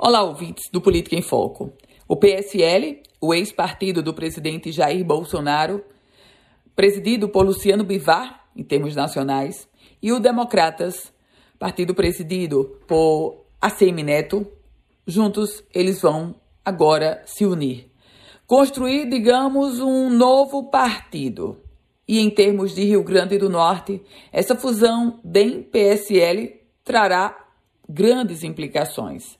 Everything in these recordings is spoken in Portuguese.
Olá, ouvintes do Política em Foco. O PSL, o ex-partido do presidente Jair Bolsonaro, presidido por Luciano Bivar, em termos nacionais, e o Democratas, partido presidido por ACM Neto, juntos eles vão agora se unir. Construir, digamos, um novo partido. E em termos de Rio Grande do Norte, essa fusão DEM-PSL trará grandes implicações.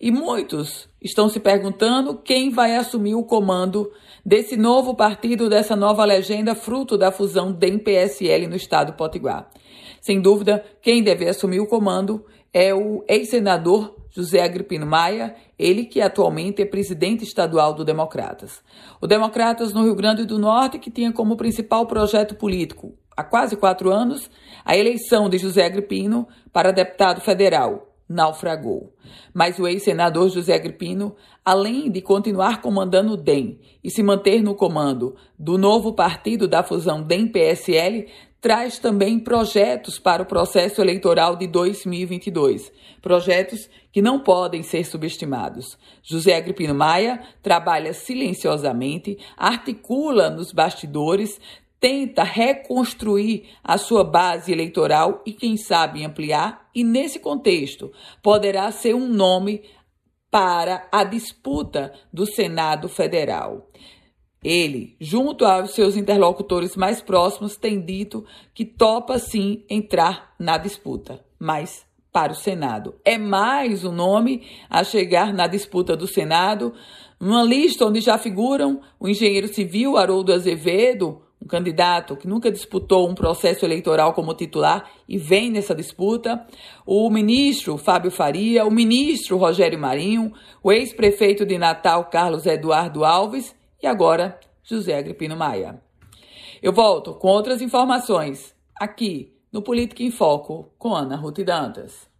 E muitos estão se perguntando quem vai assumir o comando desse novo partido, dessa nova legenda, fruto da fusão DEM-PSL no estado do Potiguar. Sem dúvida, quem deve assumir o comando é o ex-senador José Agripino Maia, ele que atualmente é presidente estadual do Democratas. O Democratas no Rio Grande do Norte, que tinha como principal projeto político, há quase quatro anos, a eleição de José Agripino para deputado federal naufragou. Mas o ex-senador José Agripino, além de continuar comandando o DEM e se manter no comando do novo partido da fusão DEM-PSL, traz também projetos para o processo eleitoral de 2022. Projetos que não podem ser subestimados. José Agripino Maia trabalha silenciosamente, articula nos bastidores, tenta reconstruir a sua base eleitoral e, quem sabe, ampliar, e nesse contexto poderá ser um nome para a disputa do Senado Federal. Ele, junto aos seus interlocutores mais próximos, tem dito que topa sim entrar na disputa, mas para o Senado. É mais um nome a chegar na disputa do Senado, uma lista onde já figuram o engenheiro civil Haroldo Azevedo, um candidato que nunca disputou um processo eleitoral como titular e vem nessa disputa, o ministro Fábio Faria, o ministro Rogério Marinho, o ex-prefeito de Natal Carlos Eduardo Alves e agora José Agripino Maia. Eu volto com outras informações aqui no Política em Foco com Ana Ruth Dantas.